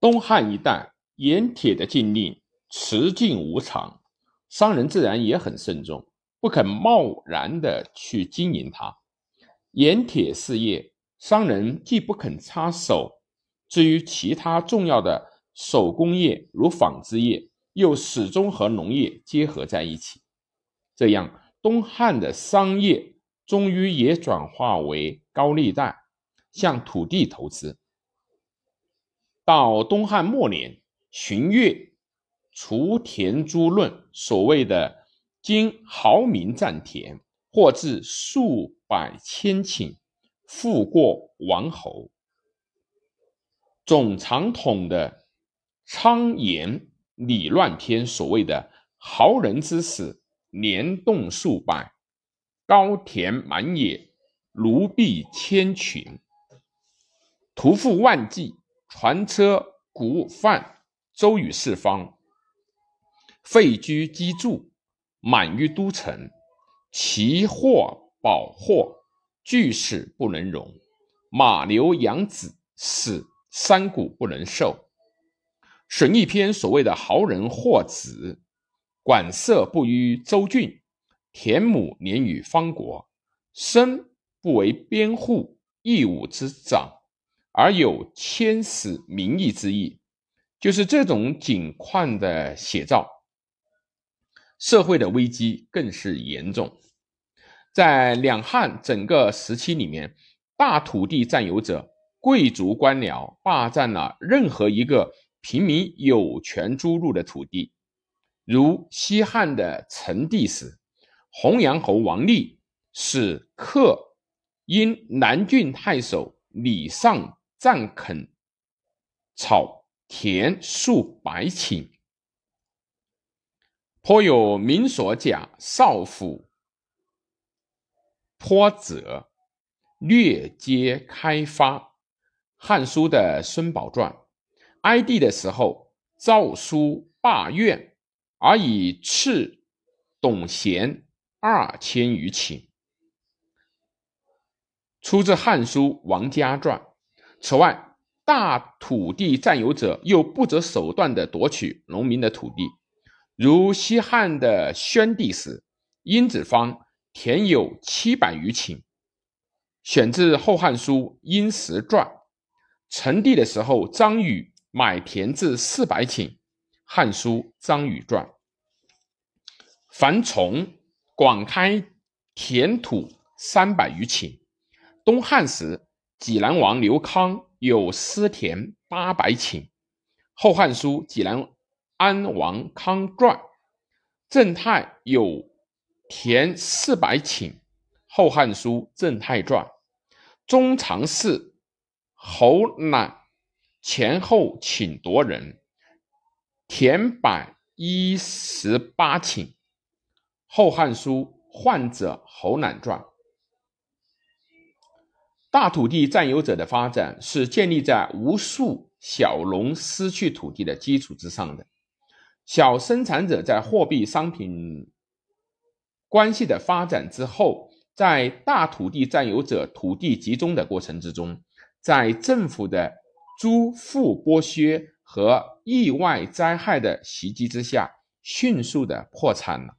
东汉一代盐铁的禁令持尽无常，商人自然也很慎重，不肯贸然的去经营它。盐铁事业，商人既不肯插手，至于其他重要的手工业如纺织业，又始终和农业结合在一起。这样，东汉的商业终于也转化为高利贷，向土地投资。到东汉末年，荀悦除田租论，所谓的经豪民占田，或至数百千顷，富过王侯。总长统的昌言礼乱篇，所谓的豪人之死，年动数百，高田满野，奴婢千群，屠夫万计。船车谷饭周于四方，废居积住，满于都城，其货宝货俱使不能容。马牛羊子死，山谷不能受。损益篇所谓的豪人祸子，管色不于州郡，田亩年于方国，身不为边户义务之长。而有牵死民意之意，就是这种景况的写照。社会的危机更是严重。在两汉整个时期里面，大土地占有者、贵族官僚霸占了任何一个平民有权租入的土地。如西汉的成帝时，洪阳侯王立使客因南郡太守李尚。占垦草田数百顷，颇有民所甲少府颇者，略皆开发。《汉书》的孙宝传，哀帝的时候诏书罢院，而以赐董贤二千余顷，出自《汉书·王家传》。此外，大土地占有者又不择手段地夺取农民的土地，如西汉的宣帝时，殷子方田有七百余顷，选自《后汉书·殷实传》。成帝的时候，张禹买田至四百顷，《汉书·张禹传》。樊崇广开田土三百余顷，东汉时。济南王刘康有私田八百顷，《后汉书·济南安王康传》。郑泰有田四百顷，《后汉书·郑泰传》。中常侍侯览前后请夺人，田百一十八顷，《后汉书·患者侯览传》。大土地占有者的发展是建立在无数小农失去土地的基础之上的。小生产者在货币商品关系的发展之后，在大土地占有者土地集中的过程之中，在政府的租赋剥削和意外灾害的袭击之下，迅速的破产了。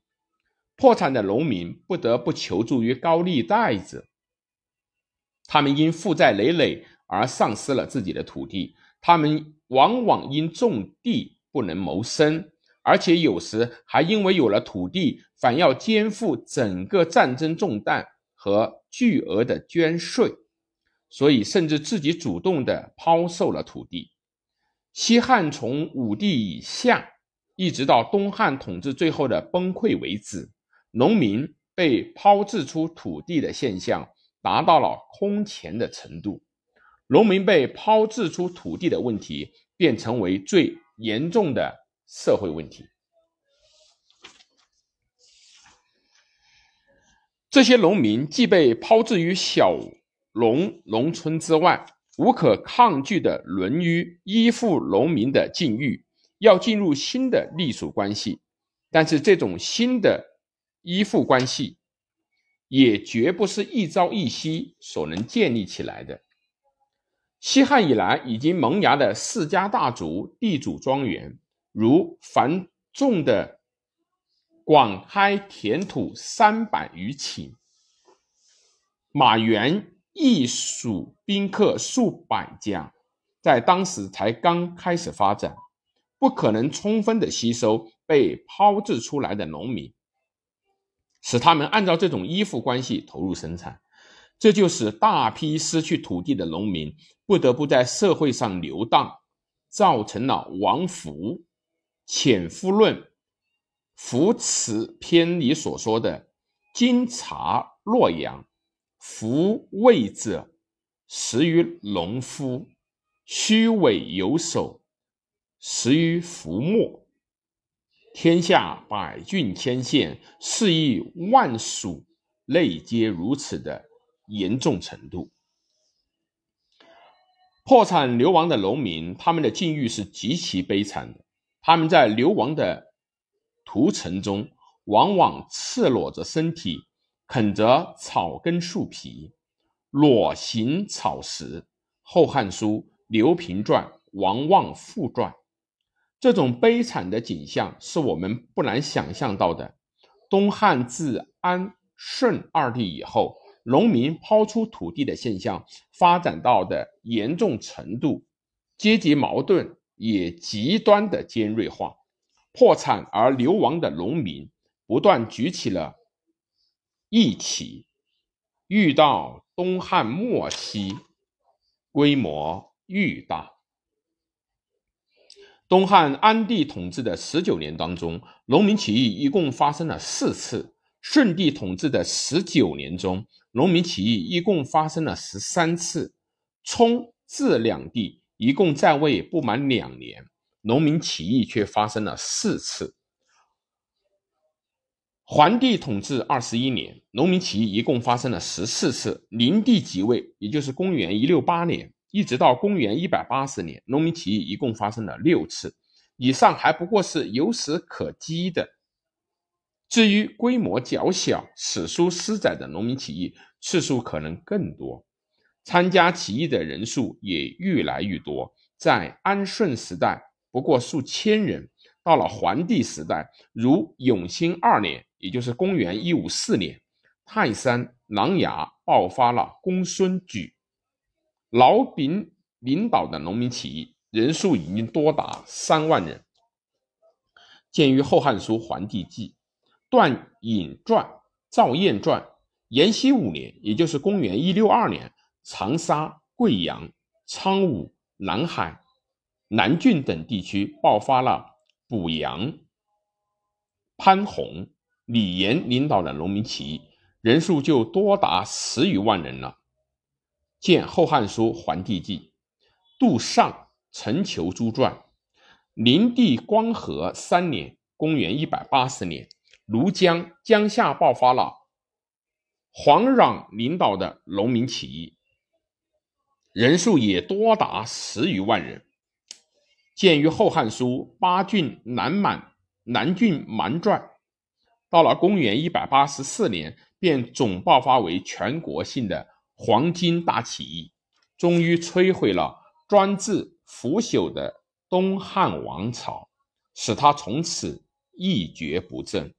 破产的农民不得不求助于高利贷者。他们因负债累累而丧失了自己的土地，他们往往因种地不能谋生，而且有时还因为有了土地，反要肩负整个战争重担和巨额的捐税，所以甚至自己主动的抛售了土地。西汉从武帝以下，一直到东汉统治最后的崩溃为止，农民被抛掷出土地的现象。达到了空前的程度，农民被抛掷出土地的问题，便成为最严重的社会问题。这些农民既被抛置于小农农村之外，无可抗拒的沦于依附农民的境遇，要进入新的隶属关系，但是这种新的依附关系。也绝不是一朝一夕所能建立起来的。西汉以来已经萌芽的世家大族地主庄园，如樊仲的广开田土三百余顷，马援亦属宾客数百家，在当时才刚开始发展，不可能充分的吸收被抛掷出来的农民，使他们按照这种依附关系投入生产。这就使大批失去土地的农民不得不在社会上流荡，造成了王弗《潜夫论·夫此篇》里所说的“经察洛阳，夫卫者，食于农夫；虚伪有守，食于夫末。天下百郡千县，四亿万属，类皆如此”的。严重程度，破产流亡的农民，他们的境遇是极其悲惨的。他们在流亡的途程中，往往赤裸着身体，啃着草根树皮，裸行草食。《后汉书·刘平传》《王望复传》，这种悲惨的景象是我们不难想象到的。东汉自安顺二帝以后。农民抛出土地的现象发展到的严重程度，阶级矛盾也极端的尖锐化。破产而流亡的农民不断举起了义旗，遇到东汉末期，规模愈大。东汉安帝统治的十九年当中，农民起义一共发生了四次。顺帝统治的十九年中，农民起义一共发生了十三次。冲、治两帝一共在位不满两年，农民起义却发生了四次。桓帝统治二十一年，农民起义一共发生了十四次。灵帝即位，也就是公元一六八年，一直到公元一百八十年，农民起义一共发生了六次。以上还不过是有史可稽的。至于规模较小、史书失载的农民起义，次数可能更多，参加起义的人数也愈来愈多。在安顺时代，不过数千人；到了桓帝时代，如永兴二年，也就是公元一五四年，泰山、琅琊爆发了公孙举、老炳领导的农民起义，人数已经多达三万人。见于《后汉书·桓帝纪》。段颖传、赵彦传，延熙五年，也就是公元一六二年，长沙、贵阳、苍梧、南海、南郡等地区爆发了补阳、潘洪、李严领导的农民起义，人数就多达十余万人了。见《后汉书·桓帝纪》。杜尚、陈求诸传，灵帝光和三年，公元一百八十年。庐江江夏爆发了黄壤领导的农民起义，人数也多达十余万人。见于《后汉书·八郡南满南郡蛮传》，到了公元一百八十四年，便总爆发为全国性的黄巾大起义，终于摧毁了专制腐朽的东汉王朝，使他从此一蹶不振。